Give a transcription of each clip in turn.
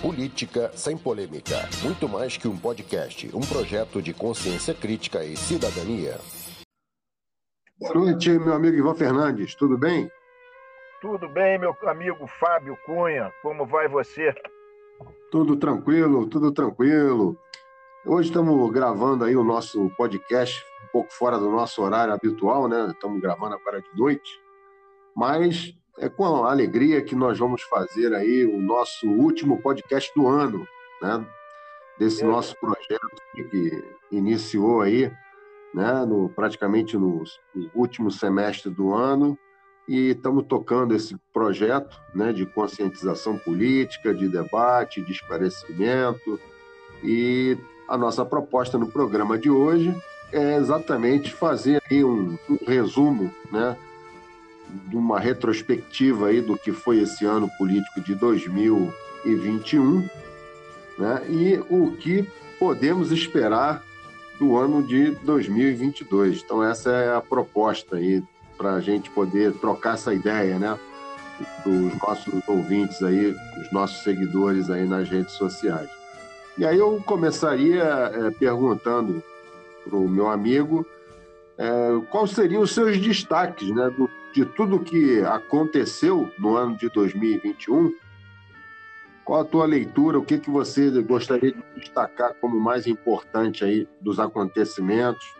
Política sem polêmica. Muito mais que um podcast, um projeto de consciência crítica e cidadania. Boa noite, meu amigo Ivan Fernandes. Tudo bem? Tudo bem, meu amigo Fábio Cunha. Como vai você? Tudo tranquilo, tudo tranquilo. Hoje estamos gravando aí o nosso podcast, um pouco fora do nosso horário habitual, né? Estamos gravando agora de noite. Mas é com alegria que nós vamos fazer aí o nosso último podcast do ano, né? Desse é. nosso projeto que iniciou aí, né? No, praticamente no, no último semestre do ano e estamos tocando esse projeto, né? De conscientização política, de debate, de esclarecimento e a nossa proposta no programa de hoje é exatamente fazer aí um, um resumo, né? De uma retrospectiva aí do que foi esse ano político de 2021, né? E o que podemos esperar do ano de 2022. Então essa é a proposta aí para a gente poder trocar essa ideia, né? Dos nossos ouvintes aí, os nossos seguidores aí nas redes sociais. E aí eu começaria é, perguntando para o meu amigo é, quais seriam os seus destaques né, do, de tudo que aconteceu no ano de 2021. Qual a tua leitura? O que, que você gostaria de destacar como mais importante aí dos acontecimentos?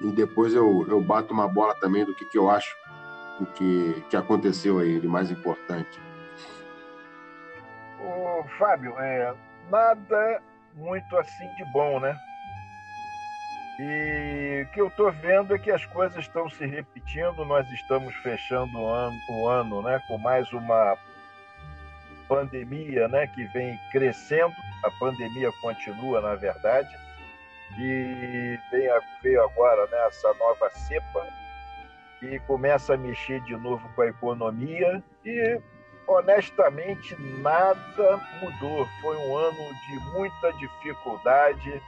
E depois eu, eu bato uma bola também do que, que eu acho o que, que aconteceu aí de mais importante. Ô, Fábio, é, nada muito assim de bom, né? E o que eu estou vendo é que as coisas estão se repetindo. Nós estamos fechando o ano, o ano né, com mais uma pandemia né, que vem crescendo. A pandemia continua, na verdade. E vem, veio agora né, essa nova cepa que começa a mexer de novo com a economia. E, honestamente, nada mudou. Foi um ano de muita dificuldade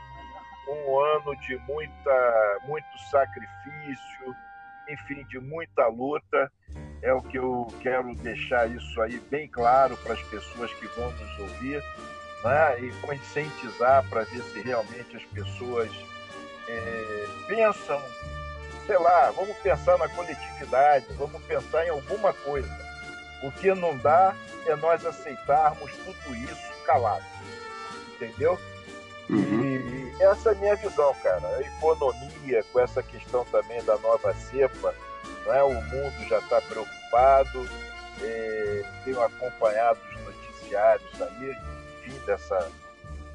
um ano de muita, muito sacrifício, enfim, de muita luta. É o que eu quero deixar isso aí bem claro para as pessoas que vão nos ouvir né? e conscientizar para ver se realmente as pessoas é, pensam, sei lá, vamos pensar na coletividade, vamos pensar em alguma coisa. O que não dá é nós aceitarmos tudo isso calado, entendeu? Uhum. E essa é a minha visão, cara. A economia, com essa questão também da nova cepa, é? o mundo já está preocupado. É, tenho acompanhado os noticiários aí, enfim, dessa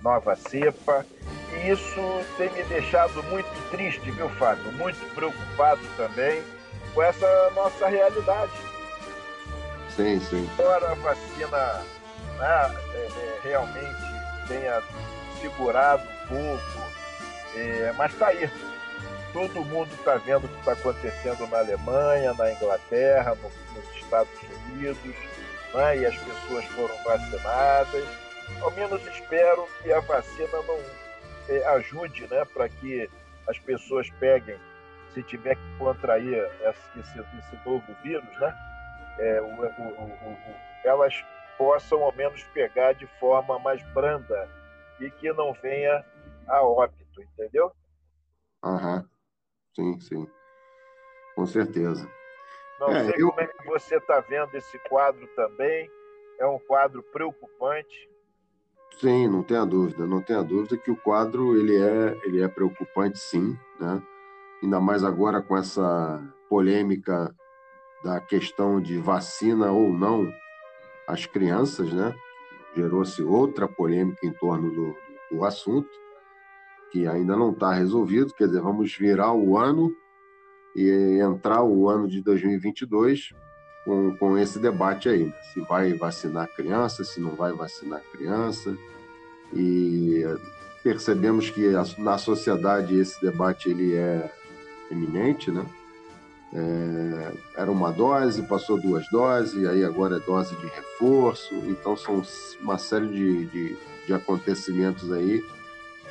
nova cepa. E isso tem me deixado muito triste, viu, Fábio? Muito preocupado também com essa nossa realidade. Sim, sim. Embora a vacina né, é, é, realmente tenha segurado pouco, é, mas está aí. Todo mundo está vendo o que está acontecendo na Alemanha, na Inglaterra, no, nos Estados Unidos, né? e as pessoas foram vacinadas. Ao menos espero que a vacina não é, ajude né, para que as pessoas peguem, se tiver que contrair esse, esse, esse novo vírus, né, é, o, o, o, elas possam ao menos pegar de forma mais branda e que não venha a óbito, entendeu? Aham, sim, sim, com certeza. Não é, sei eu... como é que você está vendo esse quadro também. É um quadro preocupante. Sim, não tenha dúvida, não tenha dúvida que o quadro ele é, ele é preocupante, sim, né? Ainda mais agora com essa polêmica da questão de vacina ou não as crianças, né? gerou-se outra polêmica em torno do, do assunto, que ainda não está resolvido, quer dizer, vamos virar o ano e entrar o ano de 2022 com, com esse debate aí, né? se vai vacinar criança, se não vai vacinar criança, e percebemos que na sociedade esse debate ele é eminente, né? É, era uma dose, passou duas doses, aí agora é dose de reforço. Então são uma série de, de, de, acontecimentos aí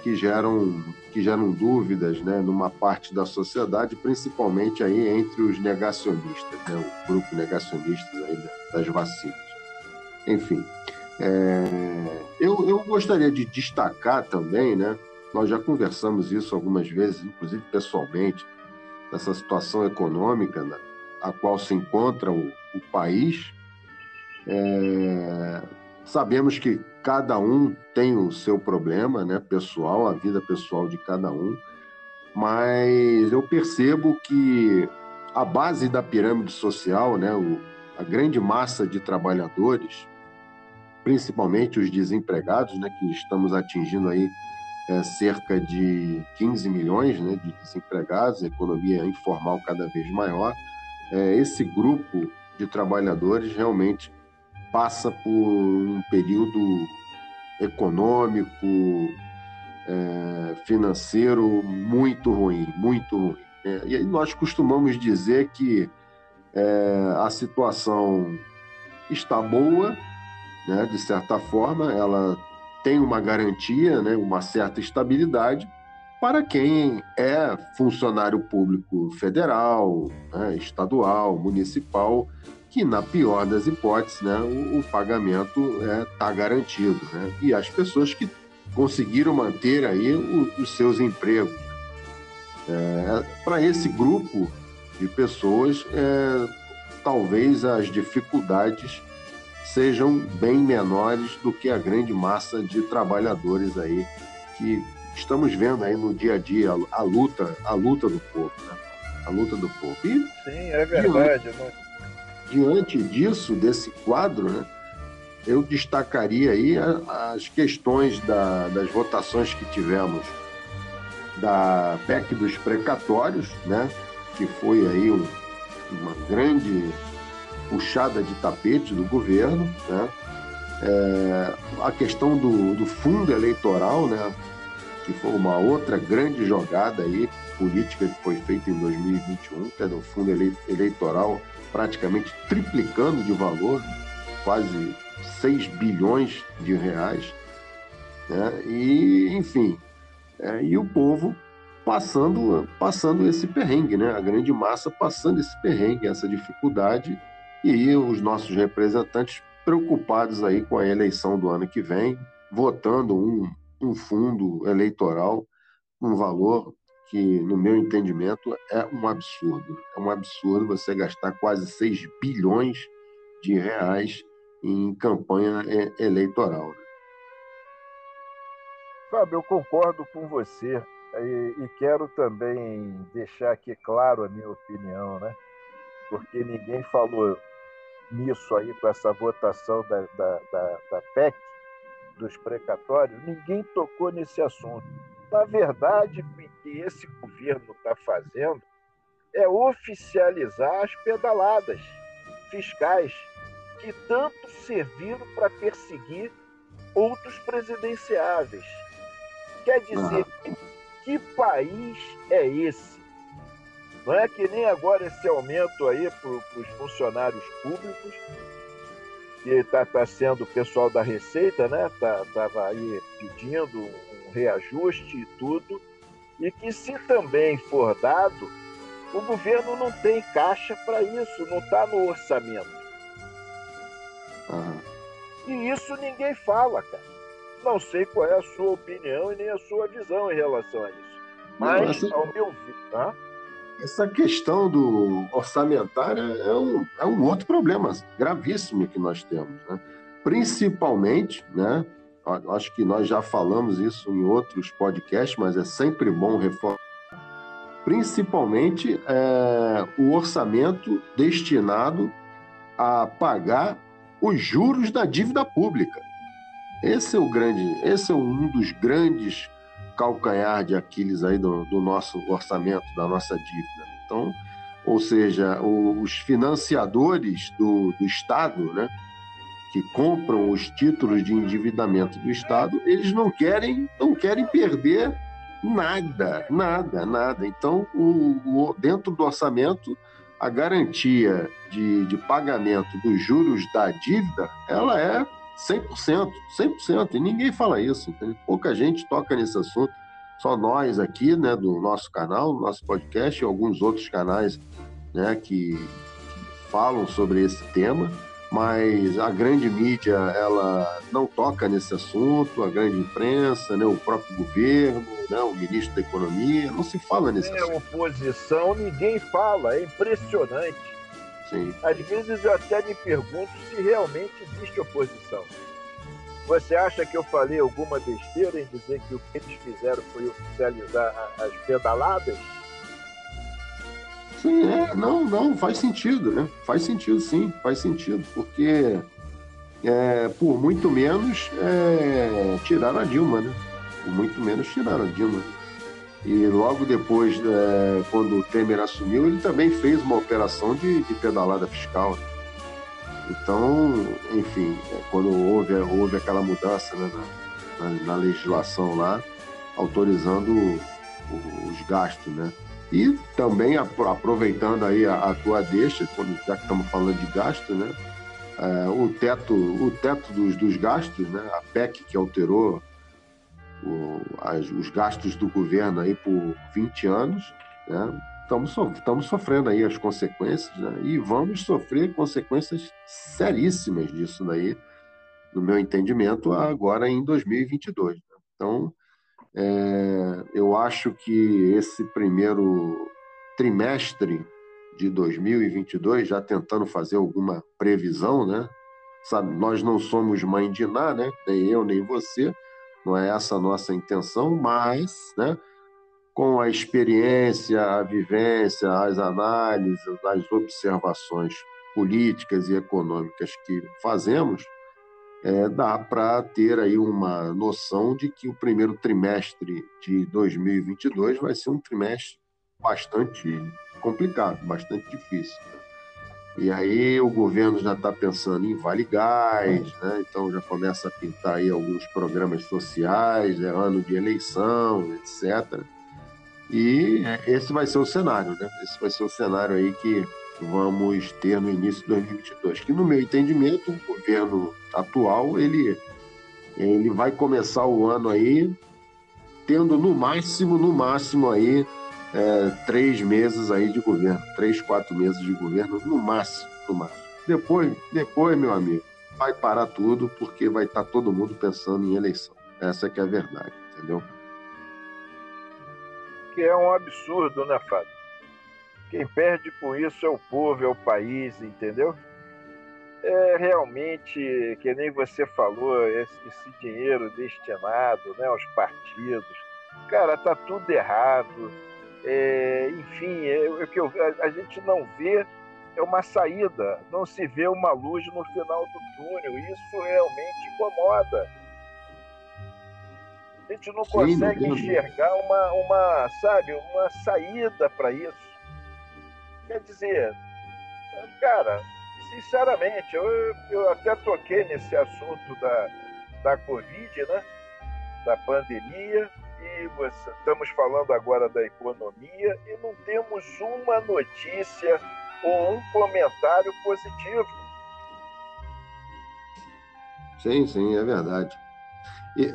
que geram, que geram dúvidas né, numa parte da sociedade, principalmente aí entre os negacionistas, né, o grupo negacionistas aí das vacinas. Enfim, É, eu, eu gostaria de destacar também, né? Nós já conversamos isso algumas vezes, inclusive pessoalmente, dessa situação econômica na, a qual se encontra o, o país. É, sabemos que cada um tem o seu problema, né, pessoal, a vida pessoal de cada um, mas eu percebo que a base da pirâmide social, né, o, a grande massa de trabalhadores, principalmente os desempregados, né, que estamos atingindo aí é, cerca de 15 milhões né, de desempregados, economia informal cada vez maior, é, esse grupo de trabalhadores realmente passa por um período econômico, é, financeiro muito ruim, muito ruim. É, e nós costumamos dizer que é, a situação está boa, né, de certa forma, ela tem uma garantia, né, uma certa estabilidade para quem é funcionário público federal, né, estadual, municipal, que na pior das hipóteses, né, o, o pagamento está é, tá garantido, né, e as pessoas que conseguiram manter aí o, os seus empregos. É, para esse grupo de pessoas, é, talvez as dificuldades sejam bem menores do que a grande massa de trabalhadores aí que estamos vendo aí no dia a dia a, a luta, a luta do povo, né? A luta do povo. E, Sim, é verdade. Diante, né? Diante disso, desse quadro, né, eu destacaria aí as questões da, das votações que tivemos da PEC dos precatórios, né, que foi aí um, uma grande puxada de tapete do governo, né? É, a questão do, do, fundo eleitoral, né? que foi uma outra grande jogada aí, política que foi feita em 2021, que é o fundo eleitoral praticamente triplicando de valor, quase 6 bilhões de reais. Né? E, enfim, é, e o povo passando, passando esse perrengue, né? a grande massa passando esse perrengue, essa dificuldade e os nossos representantes preocupados aí com a eleição do ano que vem, votando um, um fundo eleitoral, um valor que, no meu entendimento, é um absurdo. É um absurdo você gastar quase 6 bilhões de reais em campanha eleitoral. Fábio, eu concordo com você e, e, quero também deixar aqui claro a minha opinião, né? Porque ninguém falou nisso aí, com essa votação da, da, da, da PEC, dos precatórios, ninguém tocou nesse assunto. Na verdade, que esse governo está fazendo é oficializar as pedaladas fiscais que tanto serviram para perseguir outros presidenciáveis. Quer dizer, uhum. que país é esse? Não é que nem agora esse aumento aí para os funcionários públicos, que está tá sendo o pessoal da Receita, né? Estava tá, aí pedindo um reajuste e tudo, e que se também for dado, o governo não tem caixa para isso, não está no orçamento. Uhum. E isso ninguém fala, cara. Não sei qual é a sua opinião e nem a sua visão em relação a isso. Mas, não, ao meu ver. Tá? Essa questão do orçamentário é um, é um outro problema gravíssimo que nós temos, né? principalmente, né? Acho que nós já falamos isso em outros podcasts, mas é sempre bom reforçar, principalmente é, o orçamento destinado a pagar os juros da dívida pública. Esse é o grande, esse é um dos grandes calcanhar de Aquiles aí do, do nosso orçamento, da nossa dívida. Então, ou seja, os financiadores do, do Estado, né, que compram os títulos de endividamento do Estado, eles não querem, não querem perder nada, nada, nada. Então, o, o, dentro do orçamento, a garantia de, de pagamento dos juros da dívida, ela é 100%, 100%, e ninguém fala isso, entendeu? pouca gente toca nesse assunto, só nós aqui, né, do nosso canal, do nosso podcast e alguns outros canais, né, que, que falam sobre esse tema, mas a grande mídia ela não toca nesse assunto, a grande imprensa, né, o próprio governo, né, o ministro da Economia, não se fala nesse é, assunto. oposição, ninguém fala, é impressionante. Sim. Às vezes eu até me pergunto se realmente existe oposição. Você acha que eu falei alguma besteira em dizer que o que eles fizeram foi oficializar as pedaladas? Sim, é, não, não, faz sentido, né? Faz sentido, sim, faz sentido, porque é, por muito menos é, tiraram a Dilma, né? Por muito menos tiraram a Dilma. E logo depois, é, quando o Temer assumiu, ele também fez uma operação de, de pedalada fiscal. Então, enfim, é, quando houve, houve aquela mudança né, na, na, na legislação lá, autorizando os gastos, né? E também aproveitando aí a, a tua deixa, já que estamos falando de gasto, né? É, o teto, o teto dos, dos gastos, né? A PEC que alterou o, as, os gastos do governo aí por 20 anos, né? Estamos, estamos sofrendo aí as consequências, né? E vamos sofrer consequências seríssimas disso daí, no meu entendimento, agora em 2022. Né? Então, é, eu acho que esse primeiro trimestre de 2022, já tentando fazer alguma previsão, né? Sabe, nós não somos mãe de nada, né? Nem eu, nem você. Não é essa a nossa intenção, mas, né? Com a experiência, a vivência, as análises, as observações políticas e econômicas que fazemos, é, dá para ter aí uma noção de que o primeiro trimestre de 2022 vai ser um trimestre bastante complicado, bastante difícil. E aí o governo já está pensando em Vale Gás, né? então já começa a pintar aí alguns programas sociais, é ano de eleição, etc. E esse vai ser o cenário, né? Esse vai ser o cenário aí que vamos ter no início de 2022. Que, no meu entendimento, o governo atual ele, ele vai começar o ano aí tendo no máximo, no máximo aí é, três meses aí de governo, três, quatro meses de governo, no máximo, no máximo. Depois, depois, meu amigo, vai parar tudo porque vai estar tá todo mundo pensando em eleição. Essa é que é a verdade, entendeu? Que é um absurdo, né, Fábio? Quem perde com isso é o povo, é o país, entendeu? É realmente, que nem você falou, esse, esse dinheiro destinado né, aos partidos, cara, tá tudo errado. É, enfim, é, é que eu, a, a gente não vê é uma saída, não se vê uma luz no final do túnel. Isso realmente incomoda. A gente não Sim, consegue enxergar uma, uma, sabe, uma saída para isso. Quer dizer, cara, sinceramente, eu, eu até toquei nesse assunto da, da Covid, né? Da pandemia, e você, estamos falando agora da economia, e não temos uma notícia ou um comentário positivo. Sim, sim, é verdade.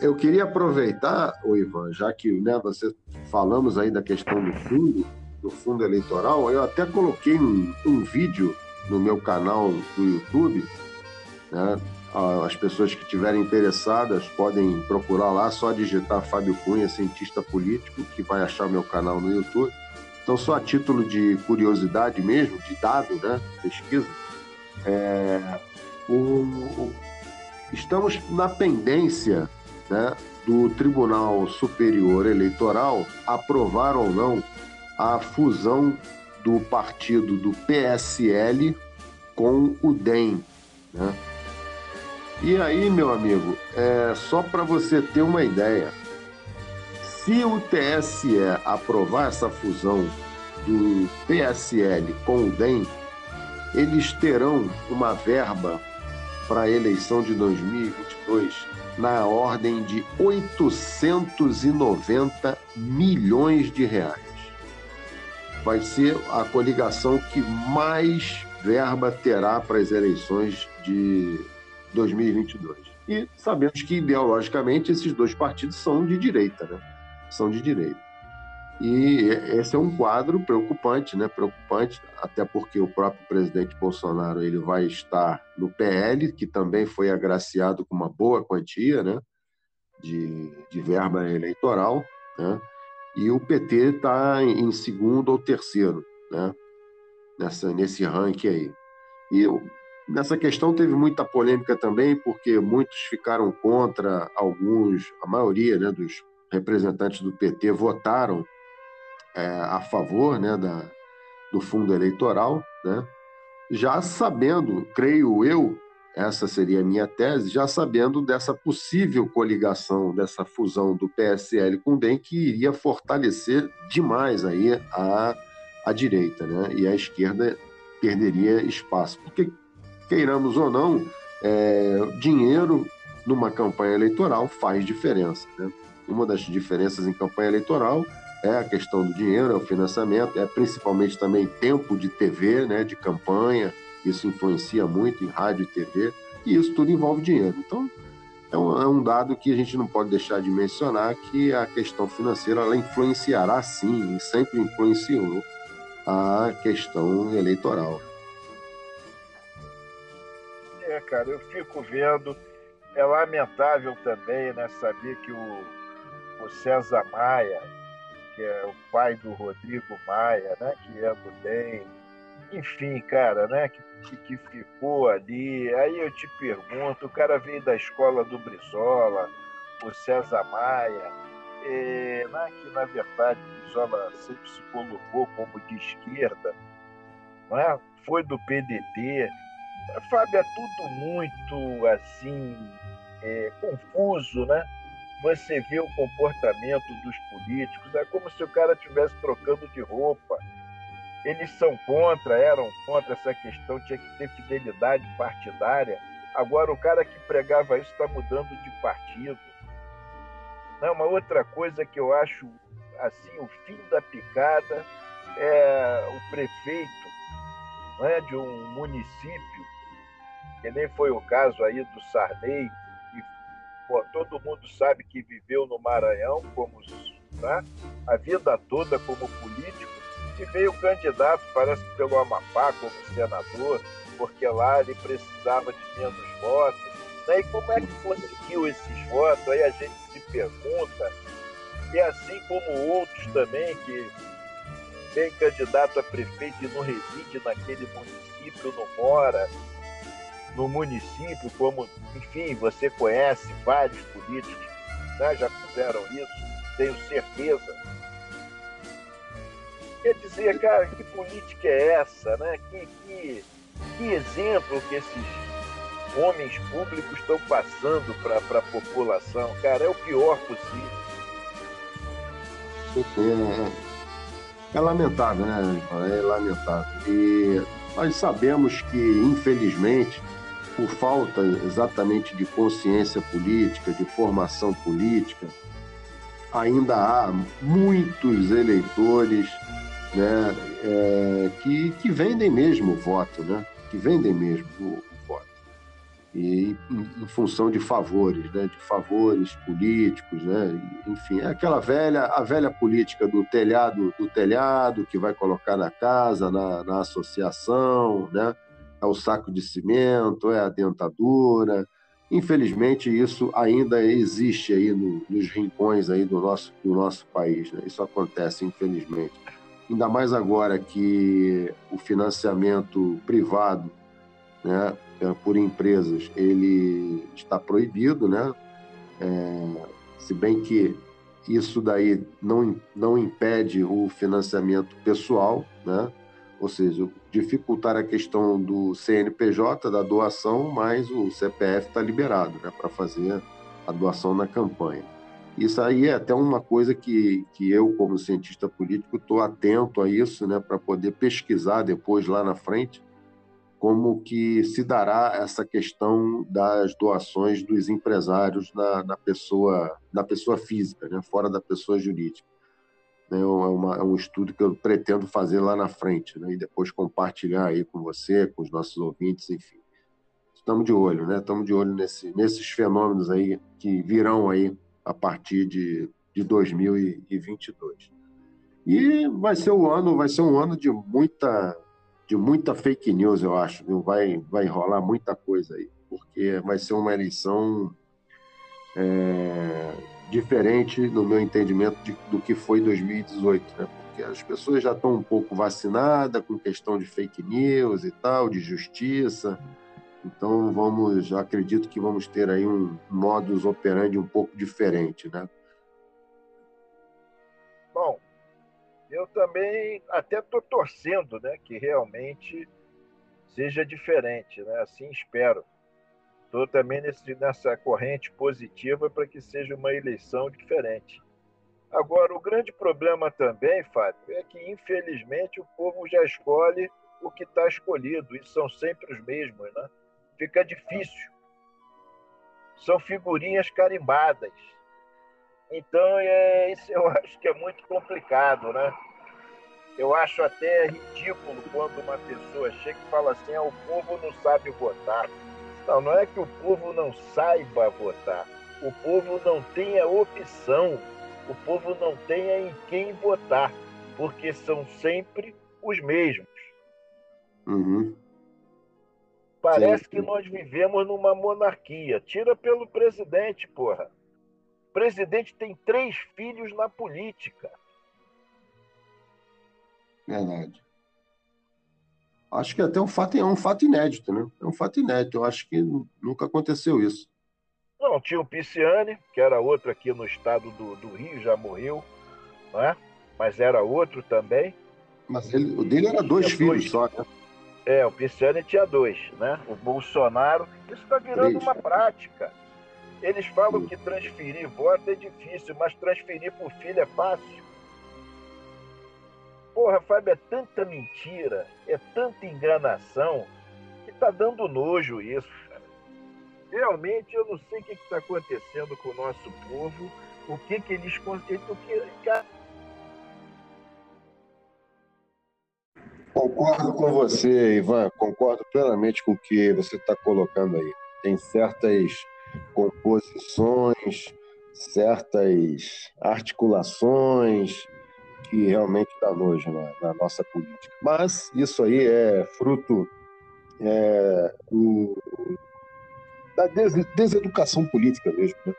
Eu queria aproveitar, o Ivan, já que né, você falamos aí da questão do fundo, do fundo eleitoral, eu até coloquei um, um vídeo no meu canal do YouTube. Né? As pessoas que estiverem interessadas podem procurar lá, só digitar Fábio Cunha, cientista político, que vai achar meu canal no YouTube. Então, só a título de curiosidade mesmo, de dado, né? pesquisa, é, o, o, estamos na pendência né, do Tribunal Superior Eleitoral aprovar ou não a fusão do partido do PSL com o DEM. Né? E aí, meu amigo, é só para você ter uma ideia, se o TSE aprovar essa fusão do PSL com o DEM, eles terão uma verba para a eleição de 2022 na ordem de 890 milhões de reais vai ser a coligação que mais verba terá para as eleições de 2022. E sabemos que, ideologicamente, esses dois partidos são de direita, né? São de direita. E esse é um quadro preocupante, né? Preocupante, até porque o próprio presidente Bolsonaro ele vai estar no PL, que também foi agraciado com uma boa quantia, né? De, de verba eleitoral, né? E o PT está em segundo ou terceiro, né? Nessa, nesse ranking aí. E nessa questão teve muita polêmica também, porque muitos ficaram contra, alguns, a maioria né, dos representantes do PT votaram é, a favor né, da, do fundo eleitoral, né, já sabendo, creio eu, essa seria a minha tese, já sabendo dessa possível coligação, dessa fusão do PSL com o DEM, que iria fortalecer demais aí a, a direita, né? E a esquerda perderia espaço. Porque, queiramos ou não, é, dinheiro numa campanha eleitoral faz diferença. Né? Uma das diferenças em campanha eleitoral é a questão do dinheiro, é o financiamento, é principalmente também tempo de TV, né, de campanha, isso influencia muito em rádio e TV, e isso tudo envolve dinheiro. Então, é um, é um dado que a gente não pode deixar de mencionar, que a questão financeira ela influenciará sim, e sempre influenciou a questão eleitoral. É, cara, eu fico vendo, é lamentável também, né, saber que o, o César Maia, que é o pai do Rodrigo Maia, né, que é do DEM. Enfim, cara, né, que, que, ficou ali. Aí eu te pergunto, o cara veio da escola do Brizola, o César Maia, é, né, que na verdade o Brizola sempre se colocou como de esquerda, não é? foi do PDT. Fábio, é tudo muito assim, é, confuso, né? você vê o comportamento dos políticos, é como se o cara estivesse trocando de roupa. Eles são contra, eram contra essa questão, tinha que ter fidelidade partidária. Agora, o cara que pregava isso está mudando de partido. Não, uma outra coisa que eu acho assim o fim da picada é o prefeito é, de um município, que nem foi o caso aí do Sarney, Pô, todo mundo sabe que viveu no Maranhão como né, a vida toda como político e veio candidato, parece que pelo Amapá, como senador, porque lá ele precisava de menos votos. Né? E como é que conseguiu esses votos? Aí a gente se pergunta. E assim como outros também que vem candidato a prefeito e não reside naquele município, não mora, no município, como, enfim, você conhece vários políticos, né, já fizeram isso, tenho certeza. Quer dizer, cara, que política é essa, né? Que, que, que exemplo que esses homens públicos estão passando para a população, cara, é o pior possível. É, é lamentável, né? É lamentável. E nós sabemos que, infelizmente, por falta exatamente de consciência política, de formação política, ainda há muitos eleitores né, é, que, que vendem mesmo o voto, né, que vendem mesmo o, o voto. E em, em, função de favores, né, de favores políticos, né, enfim, é aquela velha, a velha política do telhado, do telhado que vai colocar na casa, na, na associação, né, é o saco de cimento, é a dentadura. Infelizmente, isso ainda existe aí no, nos rincões aí do nosso, do nosso país. Né? Isso acontece, infelizmente. Ainda mais agora que o financiamento privado né, por empresas ele está proibido, né? É, se bem que isso daí não, não impede o financiamento pessoal, né? ou seja, dificultar a questão do CNPJ, da doação, mas o CPF está liberado né, para fazer a doação na campanha. Isso aí é até uma coisa que, que eu, como cientista político, estou atento a isso, né, para poder pesquisar depois lá na frente como que se dará essa questão das doações dos empresários na, na pessoa na pessoa física, né, fora da pessoa jurídica. Né, é, uma, é, um estudo que eu pretendo fazer lá na frente, né? E depois compartilhar aí com você, com os nossos ouvintes, enfim. Estamos de olho, né? Estamos de olho nesse, nesses fenômenos aí que virão aí a partir de, de 2022. E vai ser um ano, vai ser um ano de muita, de muita fake news, eu acho. Viu? Vai, vai rolar muita coisa aí, porque vai ser uma eleição é, diferente, no meu entendimento, de, do que foi 2018, né? Porque as pessoas já estão um pouco vacinadas com questão de fake news e tal, de justiça. Então vamos, acredito que vamos ter aí um modus operandi um pouco diferente, né? Bom, eu também até estou torcendo, né, que realmente seja diferente, né? Assim espero. Estou também nesse, nessa corrente positiva para que seja uma eleição diferente. Agora, o grande problema também, Fábio, é que, infelizmente, o povo já escolhe o que está escolhido, e são sempre os mesmos, né? Fica difícil. São figurinhas carimbadas. Então, é, isso eu acho que é muito complicado, né? Eu acho até ridículo quando uma pessoa chega e fala assim: ah, o povo não sabe votar. Não, não é que o povo não saiba votar. O povo não tem a opção. O povo não tem em quem votar, porque são sempre os mesmos. Uhum. Parece sim, sim. que nós vivemos numa monarquia. Tira pelo presidente, porra. O presidente tem três filhos na política. Verdade. Acho que até um fato, é um fato inédito, né? É um fato inédito. Eu acho que nunca aconteceu isso. Não, tinha o Pisciani, que era outro aqui no estado do, do Rio, já morreu, não é? Mas era outro também. Mas ele, o dele era dois filhos dois. só, né? É, o Pisciani tinha dois, né? O Bolsonaro. Isso está virando uma prática. Eles falam que transferir voto é difícil, mas transferir por filho é fácil. Porra, Fábio, é tanta mentira, é tanta enganação, que tá dando nojo isso. Realmente eu não sei o que está acontecendo com o nosso povo, o que, que eles o Concordo com você, Ivan, concordo plenamente com o que você está colocando aí. Tem certas composições, certas articulações, que realmente dá nojo na, na nossa política. Mas isso aí é fruto é, da des, deseducação política mesmo. Né?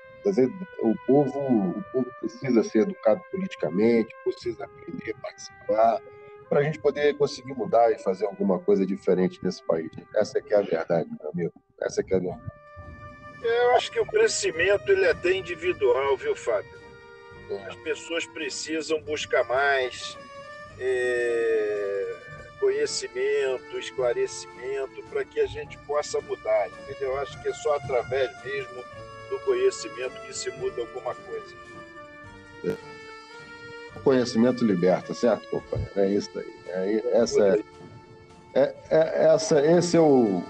O povo, o povo precisa ser educado politicamente, precisa aprender a participar, para a gente poder conseguir mudar e fazer alguma coisa diferente nesse país. Essa é que é a verdade, meu amigo. Essa é que é a verdade. Eu acho que o crescimento ele é até individual, viu, Fábio? As pessoas precisam buscar mais é, conhecimento, esclarecimento para que a gente possa mudar. Entendeu? Eu acho que é só através mesmo do conhecimento que se muda alguma coisa. O conhecimento liberta, certo, companheiro? É isso aí. É, essa é, é, é, essa, esse é o,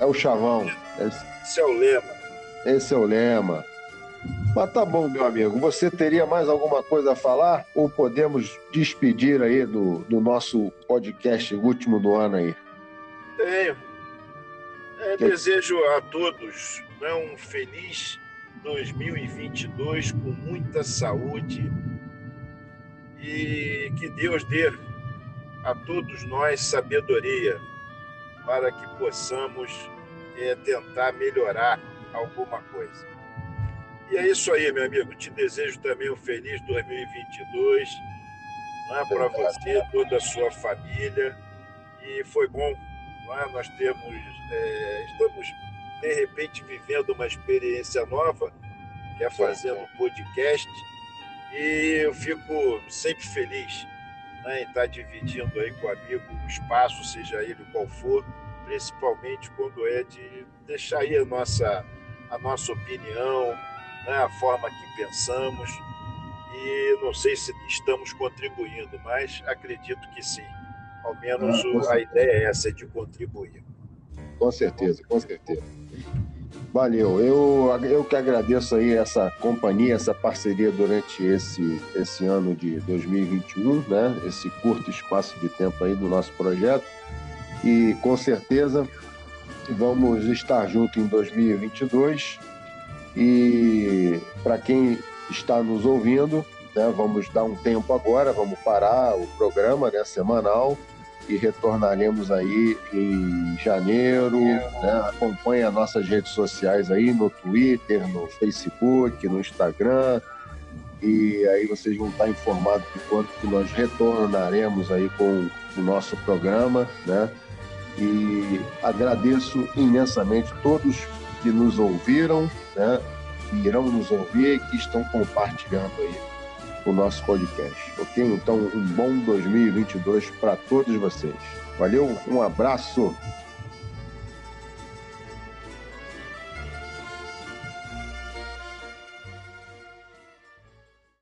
é o chavão. Esse, esse é o lema. Esse é o lema. Mas tá bom, meu amigo. Você teria mais alguma coisa a falar? Ou podemos despedir aí do, do nosso podcast último do ano aí? Tenho. É, que... Desejo a todos né, um feliz 2022 com muita saúde e que Deus dê a todos nós sabedoria para que possamos é, tentar melhorar alguma coisa. E é isso aí, meu amigo. Te desejo também um feliz 2022 né, para você, toda a sua família. E foi bom. Né, nós temos, é, estamos, de repente, vivendo uma experiência nova, que é fazendo um podcast. E eu fico sempre feliz né, em estar dividindo aí com o amigo o espaço, seja ele qual for, principalmente quando é de deixar aí a nossa, a nossa opinião, né, a forma que pensamos e não sei se estamos contribuindo, mas acredito que sim. Ao menos ah, a ideia é essa, de contribuir. Com certeza, com certeza. Valeu. Eu, eu que agradeço aí essa companhia, essa parceria durante esse, esse ano de 2021, né? Esse curto espaço de tempo aí do nosso projeto. E com certeza vamos estar juntos em 2022 e para quem está nos ouvindo, né? Vamos dar um tempo agora, vamos parar o programa né, semanal e retornaremos aí em janeiro. Né? Acompanhe as nossas redes sociais aí no Twitter, no Facebook, no Instagram. E aí vocês vão estar informados de quando que nós retornaremos aí com o nosso programa, né? E agradeço imensamente todos que nos ouviram, né? Que irão nos ouvir e que estão compartilhando aí o nosso podcast, ok? Então, um bom 2022 para todos vocês. Valeu, um abraço.